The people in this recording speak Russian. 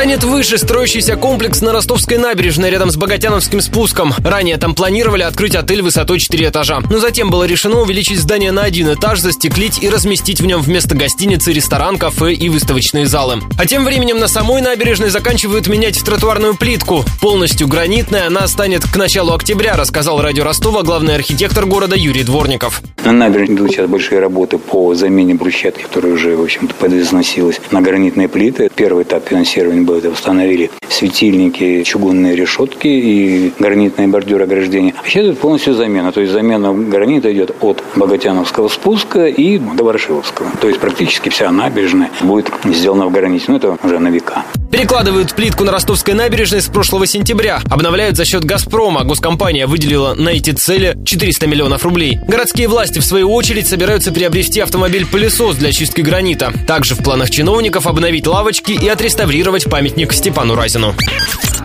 Станет выше строящийся комплекс на Ростовской набережной рядом с Богатяновским спуском. Ранее там планировали открыть отель высотой 4 этажа. Но затем было решено увеличить здание на один этаж, застеклить и разместить в нем вместо гостиницы ресторан, кафе и выставочные залы. А тем временем на самой набережной заканчивают менять тротуарную плитку. Полностью гранитная она станет к началу октября, рассказал радио Ростова главный архитектор города Юрий Дворников. На набережной идут сейчас большие работы по замене брусчатки, которая уже, в общем-то, подизносилась на гранитные плиты. Первый этап финансирования был, это установили светильники, чугунные решетки и гранитные бордюры ограждения. А сейчас это полностью замена. То есть замена гранита идет от Богатяновского спуска и до Ворошиловского. То есть практически вся набережная будет сделана в граните. Ну, это уже на века. Перекладывают плитку на Ростовской набережной с прошлого сентября. Обновляют за счет «Газпрома». Госкомпания выделила на эти цели 400 миллионов рублей. Городские власти, в свою очередь, собираются приобрести автомобиль-пылесос для чистки гранита. Также в планах чиновников обновить лавочки и отреставрировать памятник Степану Разину.